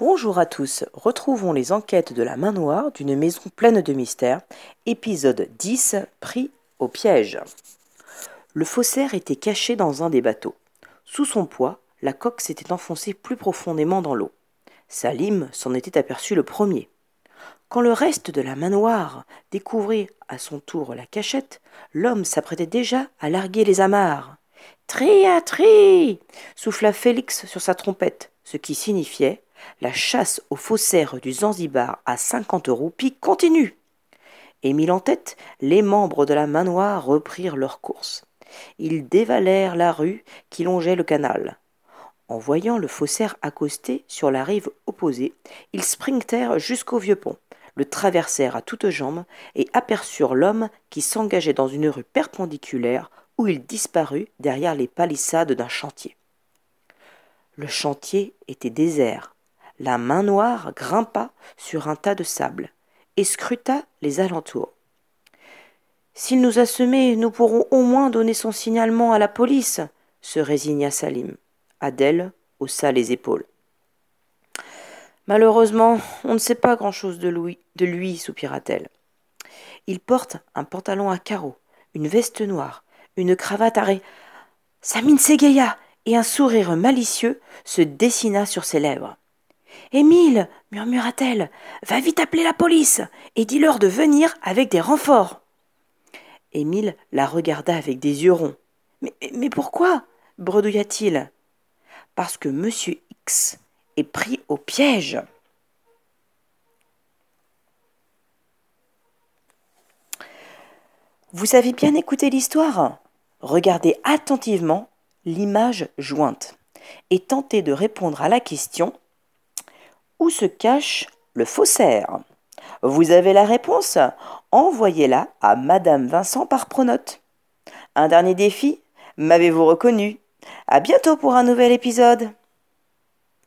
Bonjour à tous, retrouvons les enquêtes de la main noire d'une maison pleine de mystères, épisode 10, pris au piège. Le faussaire était caché dans un des bateaux. Sous son poids, la coque s'était enfoncée plus profondément dans l'eau. Salim s'en était aperçu le premier. Quand le reste de la main noire découvrit à son tour la cachette, l'homme s'apprêtait déjà à larguer les amarres. Tri à tri souffla Félix sur sa trompette, ce qui signifiait la chasse aux faussaires du Zanzibar à cinquante roupies continue. Émile en tête, les membres de la main noire reprirent leur course. Ils dévalèrent la rue qui longeait le canal. En voyant le faussaire accosté sur la rive opposée, ils sprintèrent jusqu'au vieux pont, le traversèrent à toutes jambes et aperçurent l'homme qui s'engageait dans une rue perpendiculaire où il disparut derrière les palissades d'un chantier. Le chantier était désert. La main noire grimpa sur un tas de sable et scruta les alentours. S'il nous a semés, nous pourrons au moins donner son signalement à la police, se résigna Salim. Adèle haussa les épaules. Malheureusement, on ne sait pas grand-chose de lui, soupira-t-elle. Il porte un pantalon à carreaux, une veste noire, une cravate à Samine s'égaya et un sourire malicieux se dessina sur ses lèvres. Émile, murmura-t-elle, va vite appeler la police et dis-leur de venir avec des renforts. Émile la regarda avec des yeux ronds. Mais, mais pourquoi? bredouilla-t-il. Parce que Monsieur X est pris au piège. Vous avez bien écouté l'histoire? Regardez attentivement l'image jointe et tentez de répondre à la question Où se cache le faussaire? Vous avez la réponse. Envoyez-la à Madame Vincent par pronote. Un dernier défi M'avez-vous reconnu? À bientôt pour un nouvel épisode